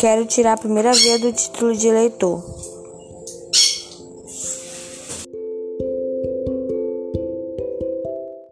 quero tirar a primeira via do título de eleitor.